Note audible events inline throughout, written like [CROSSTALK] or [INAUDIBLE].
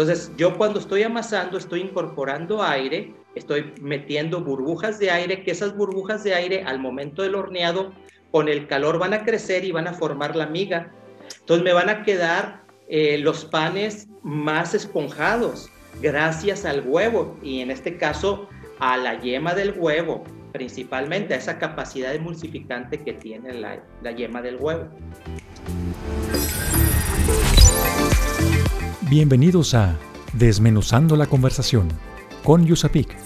Entonces, yo cuando estoy amasando, estoy incorporando aire, estoy metiendo burbujas de aire, que esas burbujas de aire al momento del horneado, con el calor van a crecer y van a formar la miga. Entonces, me van a quedar eh, los panes más esponjados gracias al huevo y en este caso a la yema del huevo, principalmente a esa capacidad emulsificante que tiene la, la yema del huevo. Bienvenidos a Desmenuzando la conversación con Yusapik,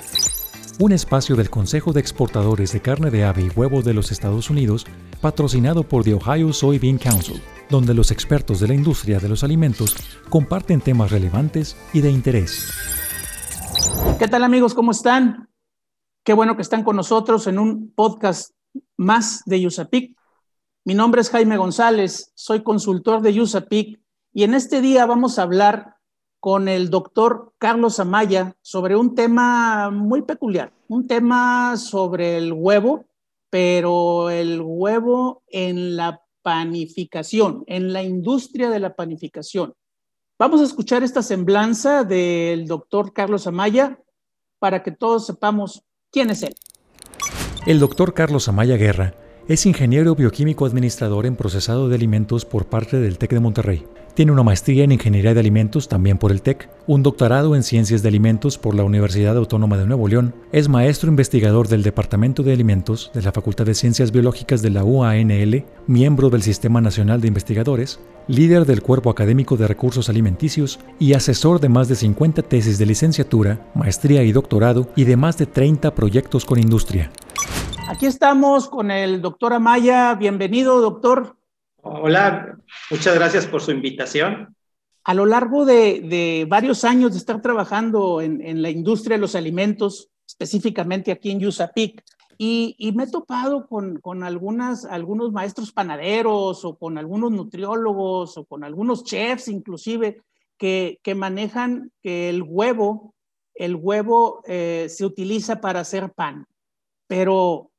un espacio del Consejo de Exportadores de Carne de Ave y Huevo de los Estados Unidos, patrocinado por the Ohio Soybean Council, donde los expertos de la industria de los alimentos comparten temas relevantes y de interés. ¿Qué tal amigos? ¿Cómo están? Qué bueno que están con nosotros en un podcast más de Yusapik. Mi nombre es Jaime González, soy consultor de Yusapik y en este día vamos a hablar con el doctor Carlos Amaya sobre un tema muy peculiar, un tema sobre el huevo, pero el huevo en la panificación, en la industria de la panificación. Vamos a escuchar esta semblanza del doctor Carlos Amaya para que todos sepamos quién es él. El doctor Carlos Amaya Guerra es ingeniero bioquímico administrador en procesado de alimentos por parte del TEC de Monterrey. Tiene una maestría en Ingeniería de Alimentos también por el TEC, un doctorado en Ciencias de Alimentos por la Universidad Autónoma de Nuevo León, es maestro investigador del Departamento de Alimentos de la Facultad de Ciencias Biológicas de la UANL, miembro del Sistema Nacional de Investigadores, líder del Cuerpo Académico de Recursos Alimenticios y asesor de más de 50 tesis de licenciatura, maestría y doctorado y de más de 30 proyectos con industria. Aquí estamos con el doctor Amaya. Bienvenido, doctor. Hola, muchas gracias por su invitación. A lo largo de, varios años de estar trabajando en, la industria de los alimentos, específicamente aquí en USAPIC, y, me he topado con, algunas, algunos maestros panaderos o con algunos nutriólogos o con algunos chefs inclusive que, manejan que el huevo, el huevo eh, se utiliza para hacer pan. Pero,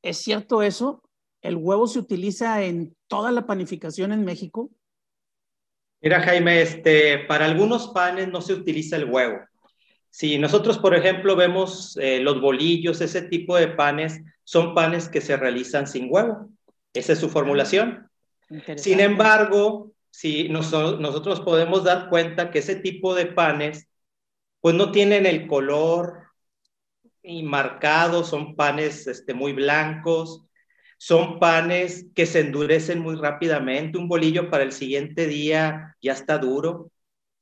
¿es cierto eso? ¿El huevo se utiliza en toda la panificación en México? Mira, Jaime, este, para algunos panes no se utiliza el huevo. Si nosotros, por ejemplo, vemos eh, los bolillos, ese tipo de panes, son panes que se realizan sin huevo. Esa es su formulación. Sin embargo, si nosotros podemos dar cuenta que ese tipo de panes, pues no tienen el color y marcado, son panes este, muy blancos, son panes que se endurecen muy rápidamente. Un bolillo para el siguiente día ya está duro,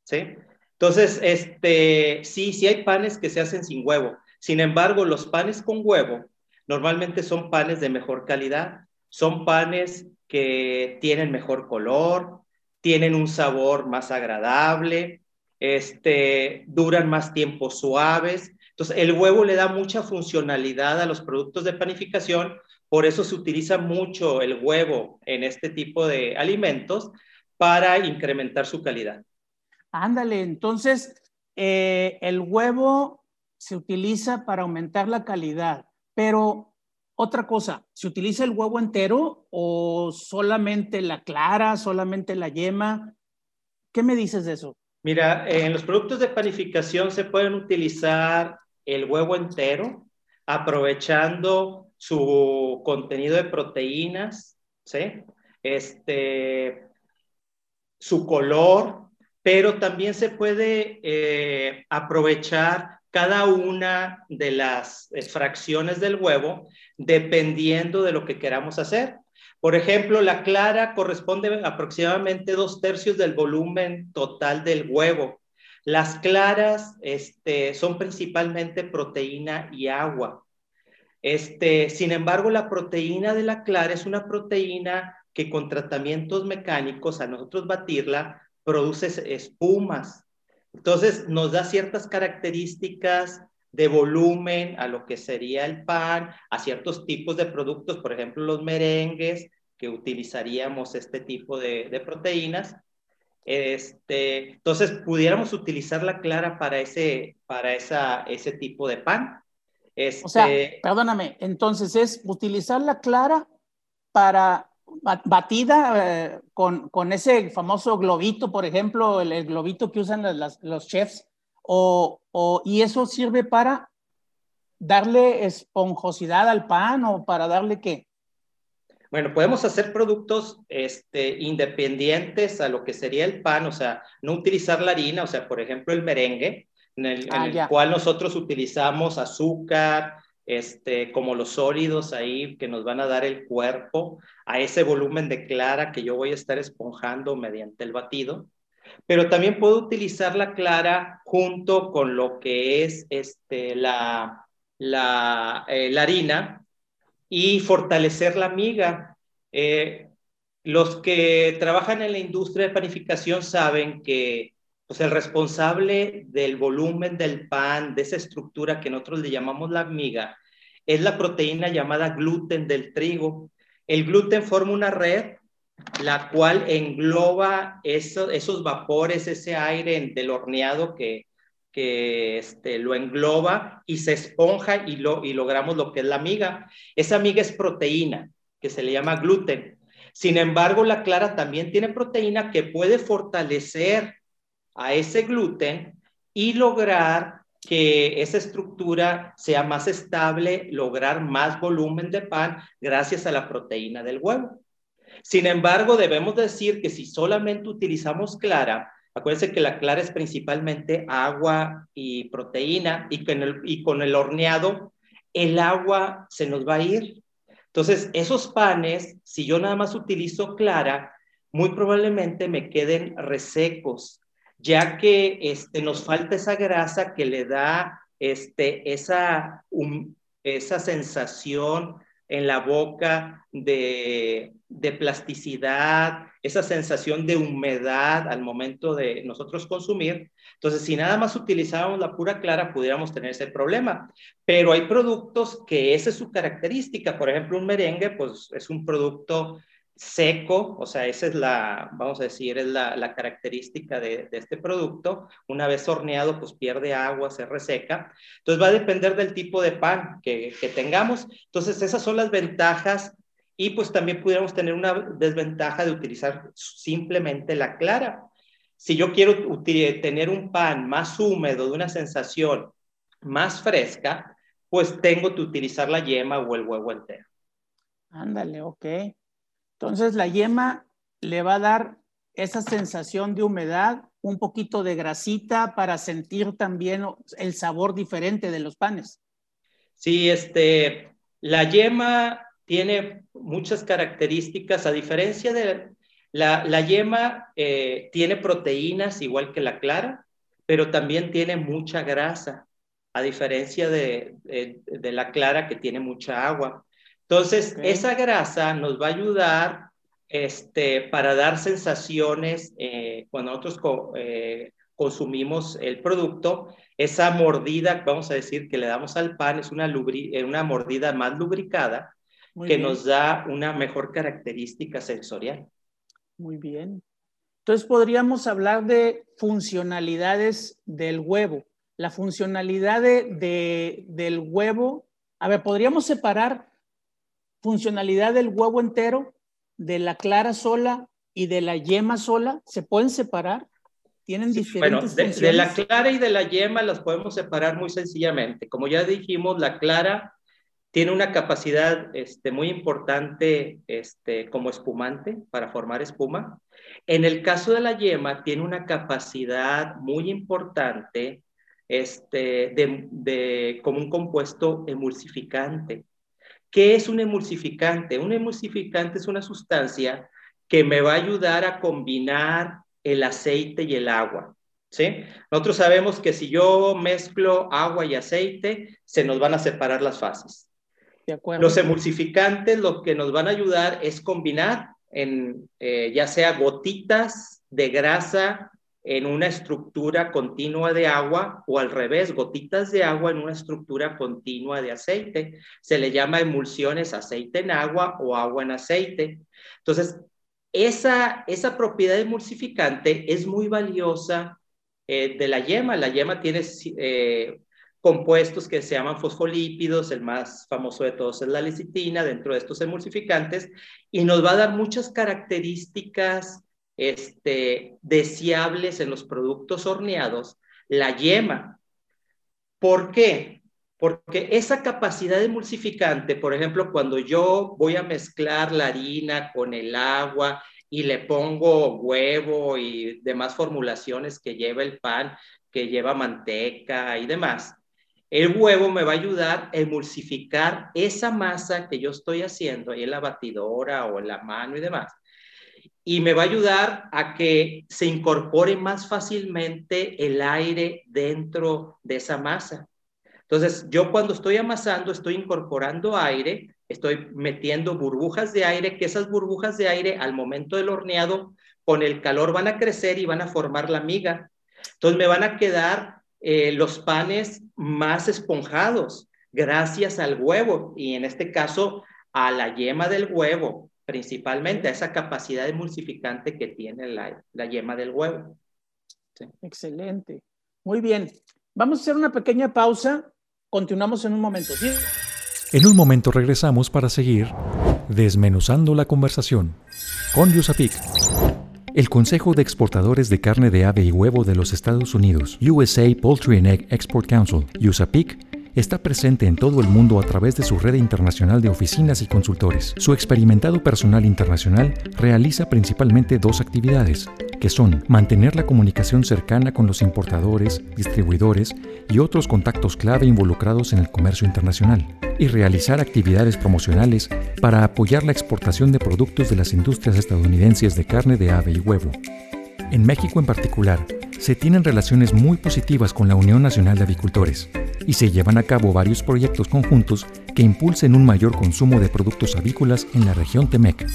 ¿sí? Entonces, este, sí, sí hay panes que se hacen sin huevo. Sin embargo, los panes con huevo normalmente son panes de mejor calidad. Son panes que tienen mejor color, tienen un sabor más agradable, este, duran más tiempo suaves. Entonces, el huevo le da mucha funcionalidad a los productos de panificación por eso se utiliza mucho el huevo en este tipo de alimentos para incrementar su calidad. Ándale, entonces eh, el huevo se utiliza para aumentar la calidad, pero otra cosa, ¿se utiliza el huevo entero o solamente la clara, solamente la yema? ¿Qué me dices de eso? Mira, en los productos de panificación se pueden utilizar el huevo entero, aprovechando su contenido de proteínas. Este, su color, pero también se puede eh, aprovechar cada una de las eh, fracciones del huevo dependiendo de lo que queramos hacer. Por ejemplo, la clara corresponde aproximadamente dos tercios del volumen total del huevo. Las claras este, son principalmente proteína y agua. Este, sin embargo, la proteína de la clara es una proteína que con tratamientos mecánicos, a nosotros batirla, produce espumas. Entonces, nos da ciertas características de volumen a lo que sería el pan, a ciertos tipos de productos, por ejemplo, los merengues, que utilizaríamos este tipo de, proteínas. Este, entonces, pudiéramos utilizar la clara para ese, para esa, ese tipo de pan. O sea, este, perdóname, entonces es utilizar la clara para batida eh, con, con, ese famoso globito, por ejemplo, el, globito que usan los chefs, o, o, y eso sirve para darle esponjosidad al pan o para darle qué? Bueno, podemos hacer productos este, independientes a lo que sería el pan, o sea, no utilizar la harina, o sea, por ejemplo, el merengue, en el, ah, cual nosotros utilizamos azúcar, este, como los sólidos ahí que nos van a dar el cuerpo a ese volumen de clara que yo voy a estar esponjando mediante el batido. Pero también puedo utilizar la clara junto con lo que es este, la, la, eh, la harina y fortalecer la miga. Eh, los que trabajan en la industria de panificación saben que pues, el responsable del volumen del pan, de esa estructura que nosotros le llamamos la miga, es la proteína llamada gluten del trigo. El gluten forma una red la cual engloba esos vapores, ese aire del horneado que, que este, lo engloba y se esponja y, lo, y logramos lo que es la miga. Esa miga es proteína, que se le llama gluten. Sin embargo, la clara también tiene proteína que puede fortalecer a ese gluten y lograr que esa estructura sea más estable, lograr más volumen de pan gracias a la proteína del huevo. Sin embargo, debemos decir que si solamente utilizamos clara, Acuérdense que la clara es principalmente agua y proteína y con, el, con el horneado el agua se nos va a ir. Entonces, esos panes, si yo nada más utilizo clara, muy probablemente me queden resecos, ya que este, nos falta esa grasa que le da este, esa, esa sensación en la boca de, de plasticidad, esa sensación de humedad al momento de nosotros consumir. Entonces, si nada más utilizábamos la pura clara, pudiéramos tener ese problema. Pero hay productos que esa es su característica. Por ejemplo, un merengue, pues es un producto seco, o sea, esa es la, vamos a decir, es la, característica de, de, este producto. Una vez horneado, pues pierde agua, se reseca. Entonces va a depender del tipo de pan que, que tengamos. Entonces, esas son las ventajas y pues también pudiéramos tener una desventaja de utilizar simplemente la clara. Si yo quiero tener un pan más húmedo, de una sensación más fresca, pues tengo que utilizar la yema o el huevo entero. Ándale, ok. Entonces la yema le va a dar esa sensación de humedad, un poquito de grasita para sentir también el sabor diferente de los panes. Sí, este, la yema tiene muchas características, a diferencia de la, la yema, eh, tiene proteínas igual que la clara, pero también tiene mucha grasa, a diferencia de, de, la clara que tiene mucha agua. Entonces, esa grasa nos va a ayudar este, para dar sensaciones eh, cuando nosotros eh, consumimos el producto. Esa mordida, vamos a decir, que le damos al pan es una, una mordida más lubricada que nos da una mejor característica sensorial. Muy bien. Entonces podríamos hablar de funcionalidades del huevo. La funcionalidad de, del huevo, a ver, podríamos separar funcionalidad del huevo entero, de la clara sola y de la yema sola. ¿Se pueden separar? Tienen diferentes bueno, de, de la clara y de la yema las podemos separar muy sencillamente. Como ya dijimos, la clara tiene una capacidad este, muy importante este, como espumante para formar espuma. En el caso de la yema, tiene una capacidad muy importante este, de, como un compuesto emulsificante. ¿Qué es un emulsificante? Un emulsificante es una sustancia que me va a ayudar a combinar el aceite y el agua. ¿sí? Nosotros sabemos que si yo mezclo agua y aceite, se nos van a separar las fases. Los emulsificantes lo que nos van a ayudar es combinar en eh, ya sea gotitas de grasa en una estructura continua de agua o al revés, gotitas de agua en una estructura continua de aceite. Se le llama emulsiones aceite en agua o agua en aceite. Entonces, esa, esa propiedad emulsificante es muy valiosa eh, de la yema. La yema tiene eh, compuestos que se llaman fosfolípidos, el más famoso de todos es la lecitina dentro de estos emulsificantes, y nos va a dar muchas características este, deseables en los productos horneados, la yema. ¿Por qué? Porque esa capacidad emulsificante, por ejemplo, cuando yo voy a mezclar la harina con el agua y le pongo huevo y demás formulaciones que lleva el pan, que lleva manteca y demás, el huevo me va a ayudar a emulsificar esa masa que yo estoy haciendo en la batidora o en la mano y demás. Y me va a ayudar a que se incorpore más fácilmente el aire dentro de esa masa. Entonces, yo cuando estoy amasando, estoy incorporando aire, estoy metiendo burbujas de aire, que esas burbujas de aire al momento del horneado, con el calor van a crecer y van a formar la miga. Entonces, me van a quedar eh, los panes más esponjados gracias al huevo y en este caso a la yema del huevo, principalmente a esa capacidad emulsificante que tiene la, la yema del huevo. Excelente. Muy bien. Vamos a hacer una pequeña pausa. Continuamos en un momento. ¿sí? En un momento regresamos para seguir desmenuzando la conversación con Yusapik. El Consejo de Exportadores de Carne de Ave y Huevo de los Estados Unidos, USA Poultry and Egg Export Council, USAPIC, está presente en todo el mundo a través de su red internacional de oficinas y consultores. Su experimentado personal internacional realiza principalmente dos actividades, que son mantener la comunicación cercana con los importadores, distribuidores y otros contactos clave involucrados en el comercio internacional, y realizar actividades promocionales para apoyar la exportación de productos de las industrias estadounidenses de carne de ave y huevo. En México en particular, se tienen relaciones muy positivas con la Unión Nacional de Avicultores y se llevan a cabo varios proyectos conjuntos que impulsen un mayor consumo de productos avícolas en la región Temec.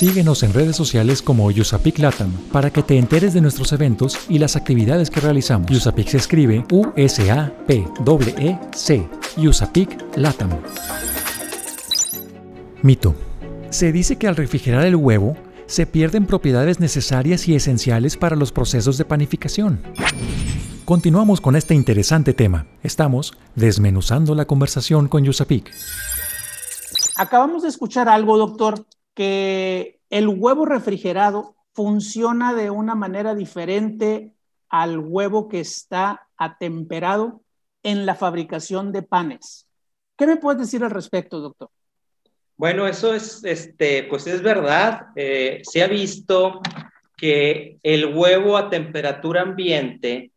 Síguenos en redes sociales como Yusapic Latam para que te enteres de nuestros eventos y las actividades que realizamos. Yusapic se escribe U-S-A-P-E-C. Yusapic Latam. Mito. Se dice que al refrigerar el huevo, se pierden propiedades necesarias y esenciales para los procesos de panificación. Continuamos con este interesante tema. Estamos desmenuzando la conversación con Yusapik. Acabamos de escuchar algo, doctor, que el huevo refrigerado funciona de una manera diferente al huevo que está atemperado en la fabricación de panes. ¿Qué me puedes decir al respecto, doctor? Bueno, eso es, este, pues es verdad. Eh, se ha visto que el huevo a temperatura ambiente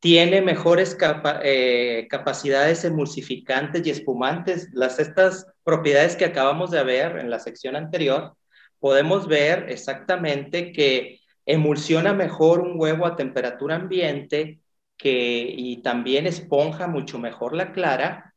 tiene mejores eh, capacidades emulsificantes y espumantes. Las, estas propiedades que acabamos de ver en la sección anterior, podemos ver exactamente que emulsiona mejor un huevo a temperatura ambiente que, y también esponja mucho mejor la clara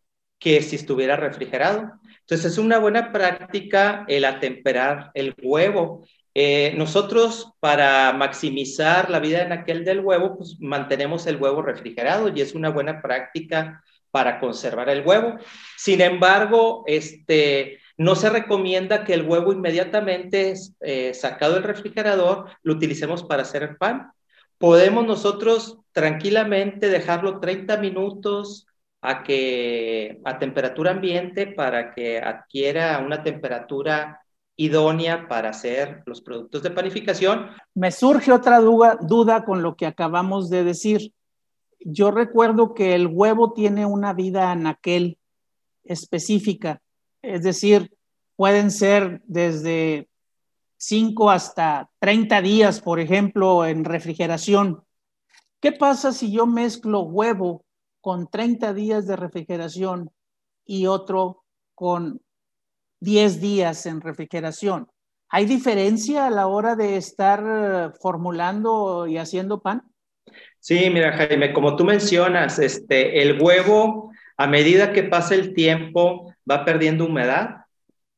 que si estuviera refrigerado. Entonces es una buena práctica el atemperar el huevo. Eh, nosotros para maximizar la vida en aquel del huevo, pues mantenemos el huevo refrigerado y es una buena práctica para conservar el huevo. Sin embargo, este, no se recomienda que el huevo inmediatamente eh, sacado del refrigerador lo utilicemos para hacer el pan. Podemos nosotros tranquilamente dejarlo 30 minutos, a que a temperatura ambiente para que adquiera una temperatura idónea para hacer los productos de panificación. Me surge otra duda, con lo que acabamos de decir. Yo recuerdo que el huevo tiene una vida anaquel específica, es decir, pueden ser desde 5 hasta 30 días, por ejemplo, en refrigeración. ¿Qué pasa si yo mezclo huevo con 30 días de refrigeración y otro con 10 días en refrigeración. ¿Hay diferencia a la hora de estar eh, formulando y haciendo pan? Sí, mira Jaime, como tú mencionas, este, el huevo a medida que pasa el tiempo va perdiendo humedad,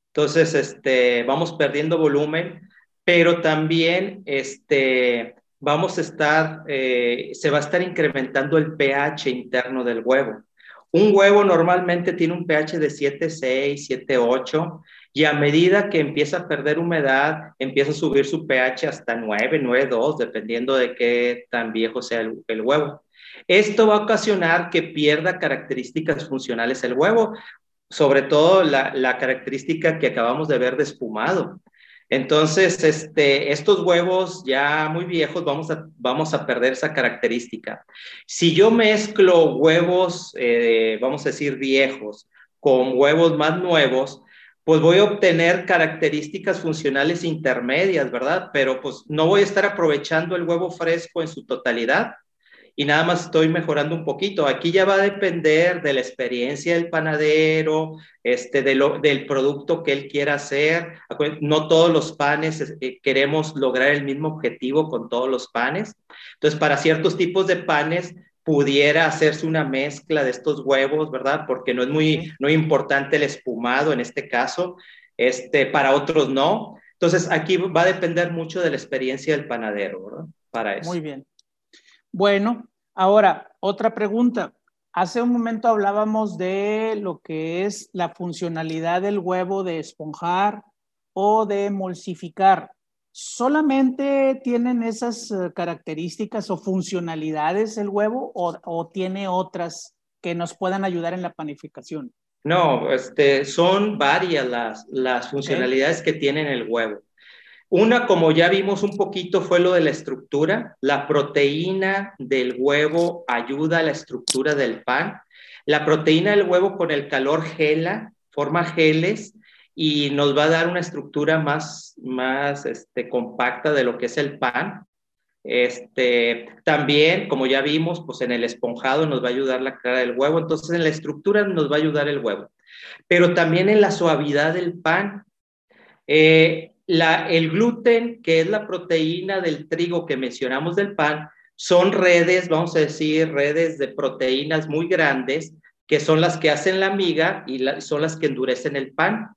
entonces este, vamos perdiendo volumen, pero también este, vamos a estar, eh, se va a estar incrementando el pH interno del huevo. Un huevo normalmente tiene un pH de 7,6, 7,8 y a medida que empieza a perder humedad, empieza a subir su pH hasta 9, 9,2, dependiendo de qué tan viejo sea el, huevo. Esto va a ocasionar que pierda características funcionales el huevo, sobre todo la, la característica que acabamos de ver de espumado. Entonces, este, estos huevos ya muy viejos vamos a, vamos a perder esa característica. Si yo mezclo huevos, eh, vamos a decir viejos, con huevos más nuevos, pues voy a obtener características funcionales intermedias, ¿verdad? Pero pues no voy a estar aprovechando el huevo fresco en su totalidad y nada más estoy mejorando un poquito. Aquí ya va a depender de la experiencia del panadero, este, de lo, del producto que él quiera hacer. No todos los panes eh, queremos lograr el mismo objetivo con todos los panes. Entonces, para ciertos tipos de panes pudiera hacerse una mezcla de estos huevos, ¿verdad? Porque no es muy, no importante el espumado en este caso. Este, para otros no. Entonces, aquí va a depender mucho de la experiencia del panadero, ¿verdad? Para eso. Muy bien. Bueno, ahora, otra pregunta. Hace un momento hablábamos de lo que es la funcionalidad del huevo de esponjar o de emulsificar. ¿Solamente tienen esas eh, características o funcionalidades el huevo o, tiene otras que nos puedan ayudar en la panificación? No, este, son varias las, las funcionalidades que tienen el huevo. Una, como ya vimos un poquito, fue lo de la estructura. La proteína del huevo ayuda a la estructura del pan. La proteína del huevo con el calor gela, forma geles y nos va a dar una estructura más, más este, compacta de lo que es el pan. Este, también, como ya vimos, pues en el esponjado nos va a ayudar la clara del huevo, entonces en la estructura nos va a ayudar el huevo, pero también en la suavidad del pan. Eh, el gluten, que es la proteína del trigo que mencionamos del pan, son redes, vamos a decir, redes de proteínas muy grandes, que son las que hacen la miga y son las que endurecen el pan.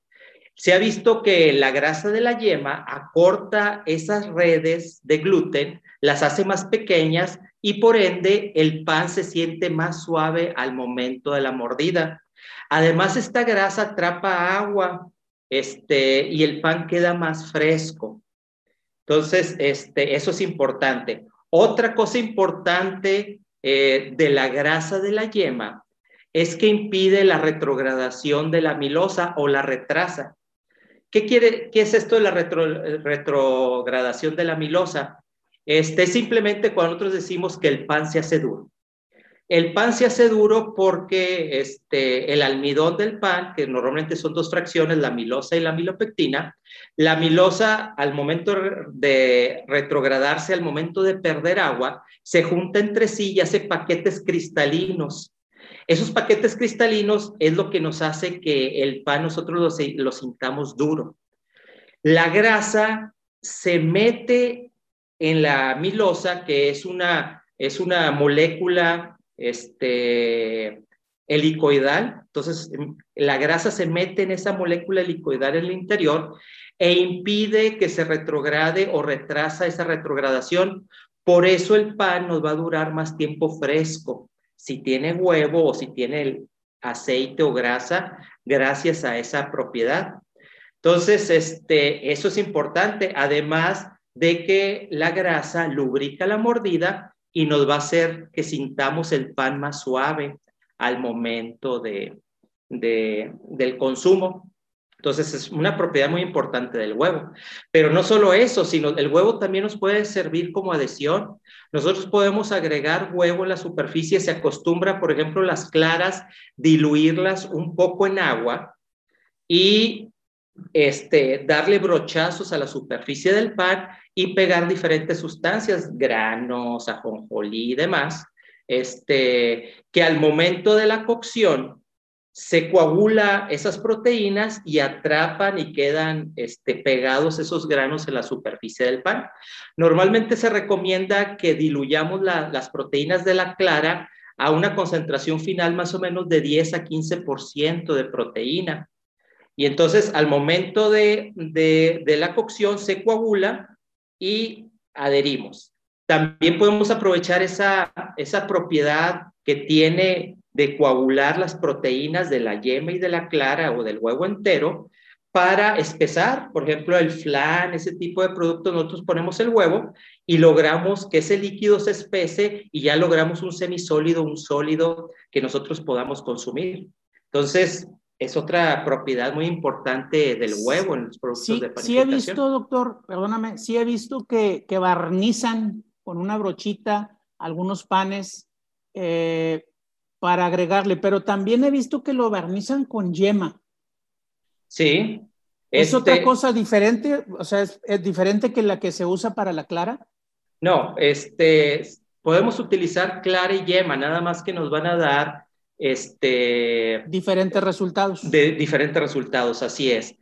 Se ha visto que la grasa de la yema acorta esas redes de gluten, las hace más pequeñas y por ende el pan se siente más suave al momento de la mordida. Además, esta grasa atrapa agua este, y el pan queda más fresco. Entonces, este, eso es importante. Otra cosa importante eh, de la grasa de la yema es que impide la retrogradación de la amilosa o la retrasa. ¿Qué, quiere, qué es esto de la retrogradación de la amilosa? Este, simplemente cuando nosotros decimos que el pan se hace duro. El pan se hace duro porque este, el almidón del pan, que normalmente son dos fracciones, la milosa y la milopectina, la milosa al momento de retrogradarse, al momento de perder agua, se junta entre sí y hace paquetes cristalinos. Esos paquetes cristalinos es lo que nos hace que el pan nosotros lo, lo sintamos duro. La grasa se mete en la milosa, que es una, es una molécula este, helicoidal. Entonces, la grasa se mete en esa molécula helicoidal en el interior e impide que se retrograde o retrasa esa retrogradación. Por eso el pan nos va a durar más tiempo fresco. Si tiene huevo o si tiene aceite o grasa, gracias a esa propiedad. Entonces, este, eso es importante, además de que la grasa lubrica la mordida y nos va a hacer que sintamos el pan más suave al momento de, del consumo. Entonces es una propiedad muy importante del huevo. Pero no solo eso, sino el huevo también nos puede servir como adhesión. Nosotros podemos agregar huevo en la superficie. Se acostumbra, por ejemplo, las claras, diluirlas un poco en agua y este, darle brochazos a la superficie del pan y pegar diferentes sustancias, granos, ajonjolí y demás, este, que al momento de la cocción se coagula esas proteínas y atrapan y quedan este, pegados esos granos en la superficie del pan. Normalmente se recomienda que diluyamos las proteínas de la clara a una concentración final más o menos de 10 a 15% de proteína. Y entonces al momento de, de, de la cocción se coagula y adherimos. También podemos aprovechar esa, esa propiedad que tiene de coagular las proteínas de la yema y de la clara o del huevo entero para espesar, por ejemplo, el flan, ese tipo de productos, nosotros ponemos el huevo y logramos que ese líquido se espese y ya logramos un semisólido, un sólido que nosotros podamos consumir. Entonces, es otra propiedad muy importante del huevo en los productos de panificación. Sí he visto, doctor, perdóname, sí he visto que, que barnizan con una brochita algunos panes eh, para agregarle, pero también he visto que lo barnizan con yema. Sí. ¿Es otra este cosa diferente? O sea, ¿es, ¿es, diferente que la que se usa para la clara? No, este, podemos utilizar clara y yema, nada más que nos van a dar este, diferentes resultados. De diferentes resultados, así es.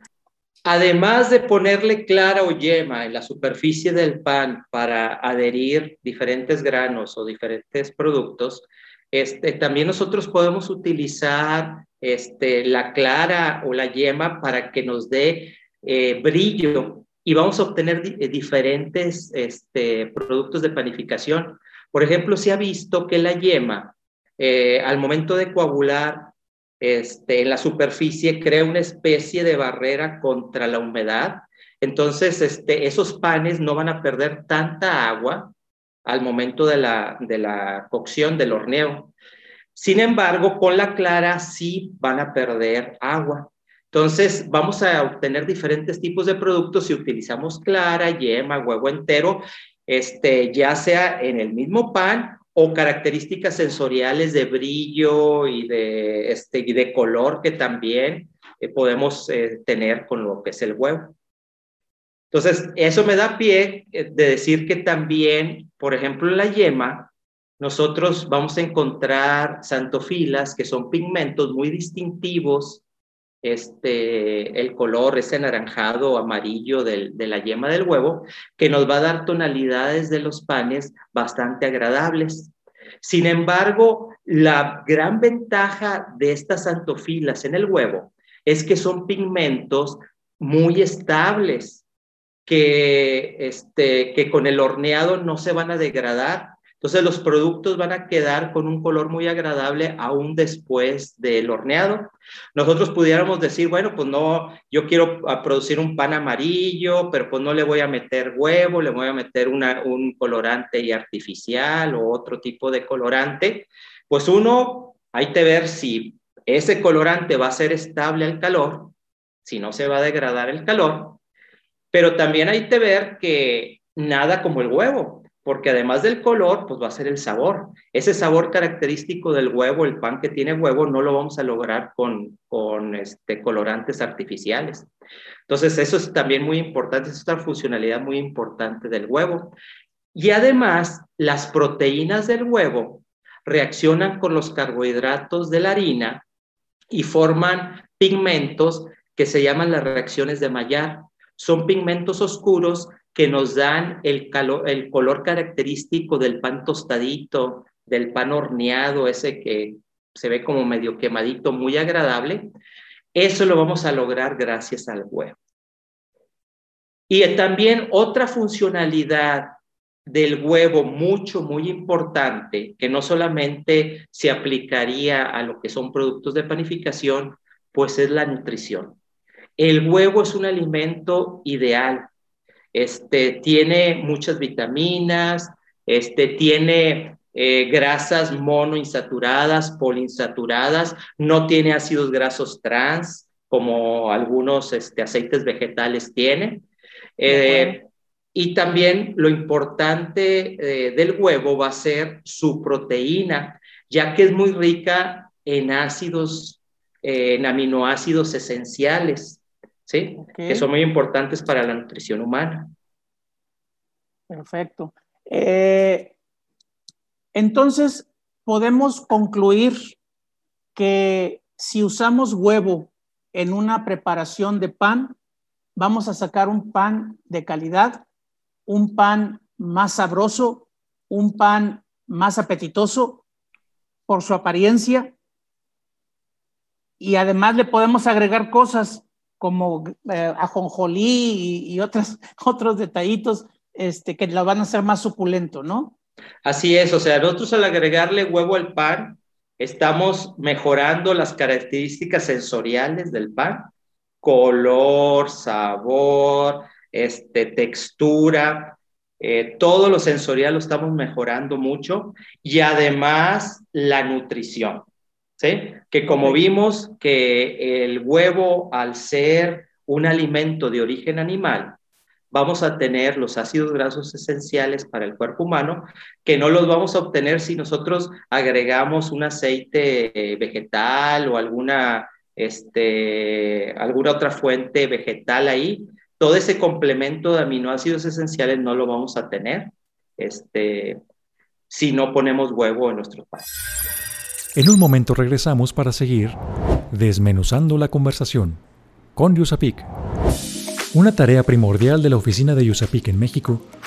Además de ponerle clara o yema en la superficie del pan para adherir diferentes granos o diferentes productos, este, también nosotros podemos utilizar este, la clara o la yema para que nos dé eh, brillo y vamos a obtener di diferentes este, productos de panificación. Por ejemplo, se ha visto que la yema eh, al momento de coagular este, en la superficie crea una especie de barrera contra la humedad. Entonces, este, esos panes no van a perder tanta agua al momento de la, de la cocción, del horneo. Sin embargo, con la clara sí van a perder agua. Entonces, vamos a obtener diferentes tipos de productos si utilizamos clara, yema, huevo entero, este, ya sea en el mismo pan o características sensoriales de brillo y de, este, y de color que también eh, podemos eh, tener con lo que es el huevo. Entonces, eso me da pie eh, de decir que también, por ejemplo, en la yema, nosotros vamos a encontrar santofilas, que son pigmentos muy distintivos. Este, el color, ese anaranjado o amarillo del, de la yema del huevo, que nos va a dar tonalidades de los panes bastante agradables. Sin embargo, la gran ventaja de estas antofilas en el huevo es que son pigmentos muy estables, que, este, que con el horneado no se van a degradar entonces los productos van a quedar con un color muy agradable aún después del horneado. Nosotros pudiéramos decir, bueno, pues no, yo quiero ah, producir un pan amarillo, pero pues no le voy a meter huevo, le voy a meter un colorante y artificial o otro tipo de colorante. Pues uno, hay que ver si ese colorante va a ser estable al calor, si no se va a degradar el calor, pero también hay que ver que nada como el huevo porque además del color, pues va a ser el sabor. Ese sabor característico del huevo, el pan que tiene huevo, no lo vamos a lograr con, con este, colorantes artificiales. Entonces, eso es también muy importante, es otra funcionalidad muy importante del huevo. Y además, las proteínas del huevo reaccionan con los carbohidratos de la harina y forman pigmentos que se llaman las reacciones de Maillard. Son pigmentos oscuros que nos dan el, color característico del pan tostadito, del pan horneado, ese que se ve como medio quemadito, muy agradable. Eso lo vamos a lograr gracias al huevo. Y también otra funcionalidad del huevo mucho, muy importante, que no solamente se aplicaría a lo que son productos de panificación, pues es la nutrición. El huevo es un alimento ideal este, tiene muchas vitaminas, este, tiene eh, grasas monoinsaturadas, poliinsaturadas, no tiene ácidos grasos trans como algunos este, aceites vegetales tienen. Eh, y también lo importante eh, del huevo va a ser su proteína, ya que es muy rica en ácidos, en aminoácidos esenciales. ¿Sí? Que son muy importantes para la nutrición humana. Perfecto. Eh, entonces, podemos concluir que si usamos huevo en una preparación de pan, vamos a sacar un pan de calidad, un pan más sabroso, un pan más apetitoso por su apariencia y además le podemos agregar cosas como eh, ajonjolí y, otros, [LAUGHS] otros detallitos este, que lo van a hacer más suculento, ¿no? Así es, o sea, nosotros al agregarle huevo al pan, estamos mejorando las características sensoriales del pan, color, sabor, este, textura, eh, todo lo sensorial lo estamos mejorando mucho. Y además la nutrición, ¿sí? Que como vimos que el huevo al ser un alimento de origen animal, vamos a tener los ácidos grasos esenciales para el cuerpo humano, que no los vamos a obtener si nosotros agregamos un aceite eh, vegetal o alguna, este, alguna otra fuente vegetal ahí. Todo ese complemento de aminoácidos esenciales no lo vamos a tener este, si no ponemos huevo en nuestro pan. En un momento regresamos para seguir desmenuzando la conversación con Yusapik. Una tarea primordial de la oficina de USAPIC en México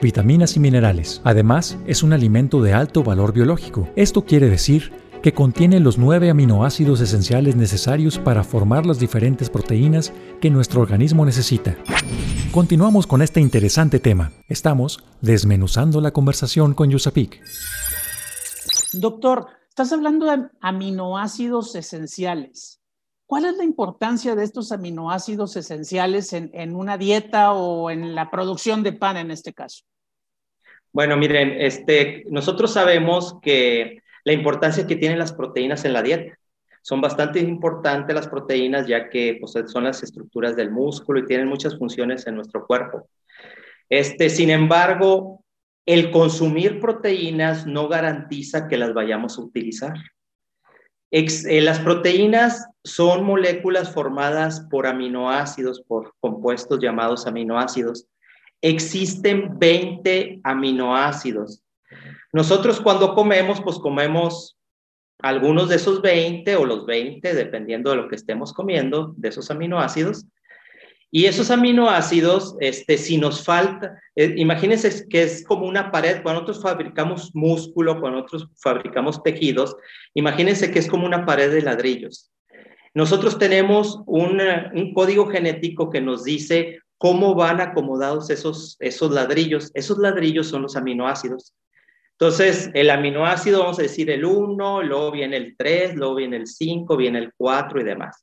vitaminas y minerales. Además, es un alimento de alto valor biológico. Esto quiere decir que contiene los nueve aminoácidos esenciales necesarios para formar las diferentes proteínas que nuestro organismo necesita. Continuamos con este interesante tema. Estamos desmenuzando la conversación con Yusapik. Doctor, estás hablando de aminoácidos esenciales. ¿Cuál es la importancia de estos aminoácidos esenciales en, una dieta o en la producción de pan en este caso? Bueno, miren, este, nosotros sabemos que la importancia que tienen las proteínas en la dieta. Son bastante importantes las proteínas ya que pues, son las estructuras del músculo y tienen muchas funciones en nuestro cuerpo. Este, sin embargo, el consumir proteínas no garantiza que las vayamos a utilizar. Eh, las proteínas son moléculas formadas por aminoácidos, por compuestos llamados aminoácidos. Existen 20 aminoácidos. Nosotros cuando comemos, pues comemos algunos de esos 20 o los 20, dependiendo de lo que estemos comiendo, de esos aminoácidos. Y esos aminoácidos, este, si nos falta, eh, imagínense que es como una pared, cuando nosotros fabricamos músculo, cuando nosotros fabricamos tejidos, imagínense que es como una pared de ladrillos. Nosotros tenemos un código genético que nos dice cómo van acomodados esos, esos ladrillos. Esos ladrillos son los aminoácidos. Entonces, el aminoácido, vamos a decir el 1, luego viene el 3, luego viene el 5, viene el 4 y demás.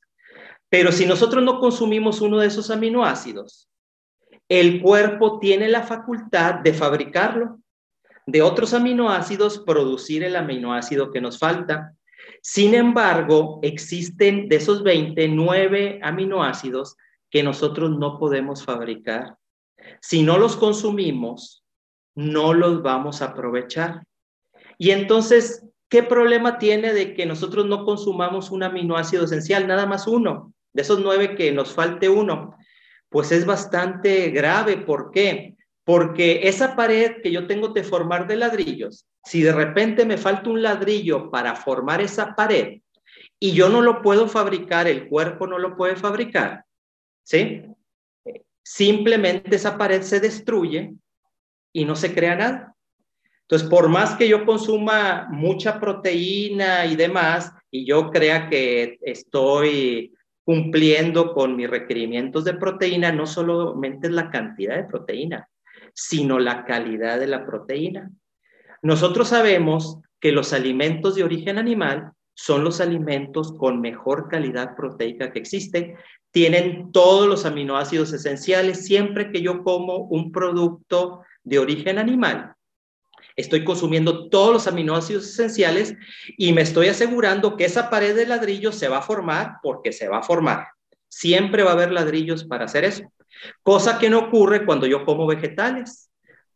Pero si nosotros no consumimos uno de esos aminoácidos, el cuerpo tiene la facultad de fabricarlo, de otros aminoácidos, producir el aminoácido que nos falta. Sin embargo, existen de esos 29 aminoácidos que nosotros no podemos fabricar. Si no los consumimos, no los vamos a aprovechar. Y entonces, ¿qué problema tiene de que nosotros no consumamos un aminoácido esencial? Nada más uno de esos nueve que nos falte uno, pues es bastante grave. ¿Por qué? Porque esa pared que yo tengo de formar de ladrillos, si de repente me falta un ladrillo para formar esa pared y yo no lo puedo fabricar, el cuerpo no lo puede fabricar, ¿sí? Simplemente esa pared se destruye y no se crea nada. Entonces, por más que yo consuma mucha proteína y demás, y yo crea que estoy cumpliendo con mis requerimientos de proteína, no solamente es la cantidad de proteína, sino la calidad de la proteína. Nosotros sabemos que los alimentos de origen animal son los alimentos con mejor calidad proteica que existen. Tienen todos los aminoácidos esenciales. Siempre que yo como un producto de origen animal, Estoy consumiendo todos los aminoácidos esenciales y me estoy asegurando que esa pared de ladrillos se va a formar porque se va a formar. Siempre va a haber ladrillos para hacer eso. Cosa que no ocurre cuando yo como vegetales.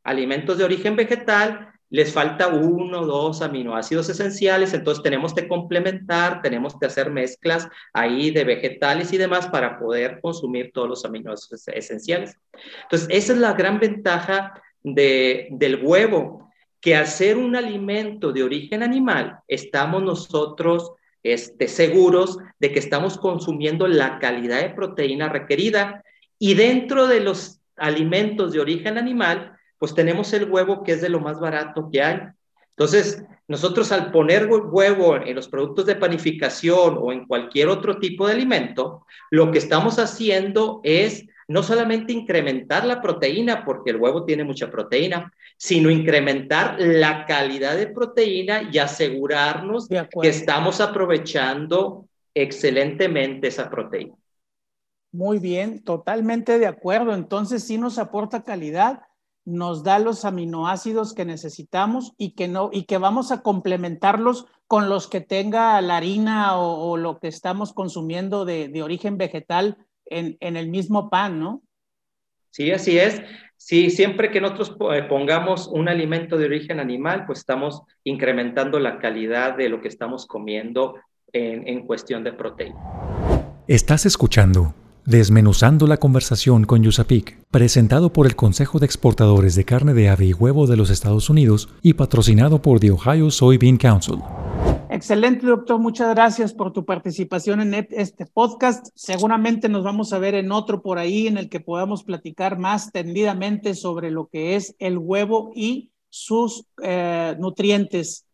Alimentos de origen vegetal, les falta uno, dos aminoácidos esenciales, entonces tenemos que complementar, tenemos que hacer mezclas ahí de vegetales y demás para poder consumir todos los aminoácidos esenciales. Entonces, esa es la gran ventaja de, del huevo que al ser un alimento de origen animal, estamos nosotros este, seguros de que estamos consumiendo la calidad de proteína requerida Y dentro de los alimentos de origen animal, pues tenemos el huevo que es de lo más barato que hay. Entonces, nosotros al poner huevo en los productos de panificación o en cualquier otro tipo de alimento, lo que estamos haciendo es no solamente incrementar la proteína, porque el huevo tiene mucha proteína, sino incrementar la calidad de proteína y asegurarnos que estamos aprovechando excelentemente esa proteína. Muy bien, totalmente de acuerdo. Entonces sí nos aporta calidad, nos da los aminoácidos que necesitamos y que no y que vamos a complementarlos con los que tenga la harina o, lo que estamos consumiendo de, origen vegetal en, en, el mismo pan, ¿no? Sí, así es. Sí, siempre que nosotros eh, pongamos un alimento de origen animal, pues estamos incrementando la calidad de lo que estamos comiendo en, en cuestión de proteína. Estás escuchando Desmenuzando la conversación con Yusapik, presentado por el Consejo de Exportadores de Carne de Ave y Huevo de los Estados Unidos y patrocinado por The Ohio Soybean Council. Excelente, doctor. Muchas gracias por tu participación en este podcast. Seguramente nos vamos a ver en otro por ahí en el que podamos platicar más tendidamente sobre lo que es el huevo y sus eh, nutrientes.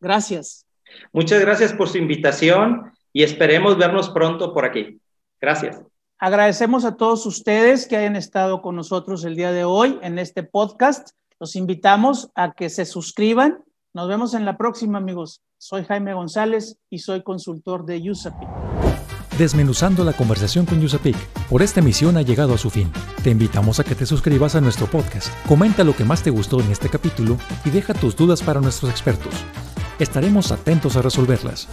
Gracias. Muchas gracias por su invitación y esperemos vernos pronto por aquí. Gracias. Agradecemos a todos ustedes que hayan estado con nosotros el día de hoy en este podcast. Los invitamos a que se suscriban. Nos vemos en la próxima, amigos. Soy Jaime González y soy consultor de USAPIC. Desmenuzando la conversación con USAPIC. Por esta emisión ha llegado a su fin. Te invitamos a que te suscribas a nuestro podcast. Comenta lo que más te gustó en este capítulo y deja tus dudas para nuestros expertos. Estaremos atentos a resolverlas.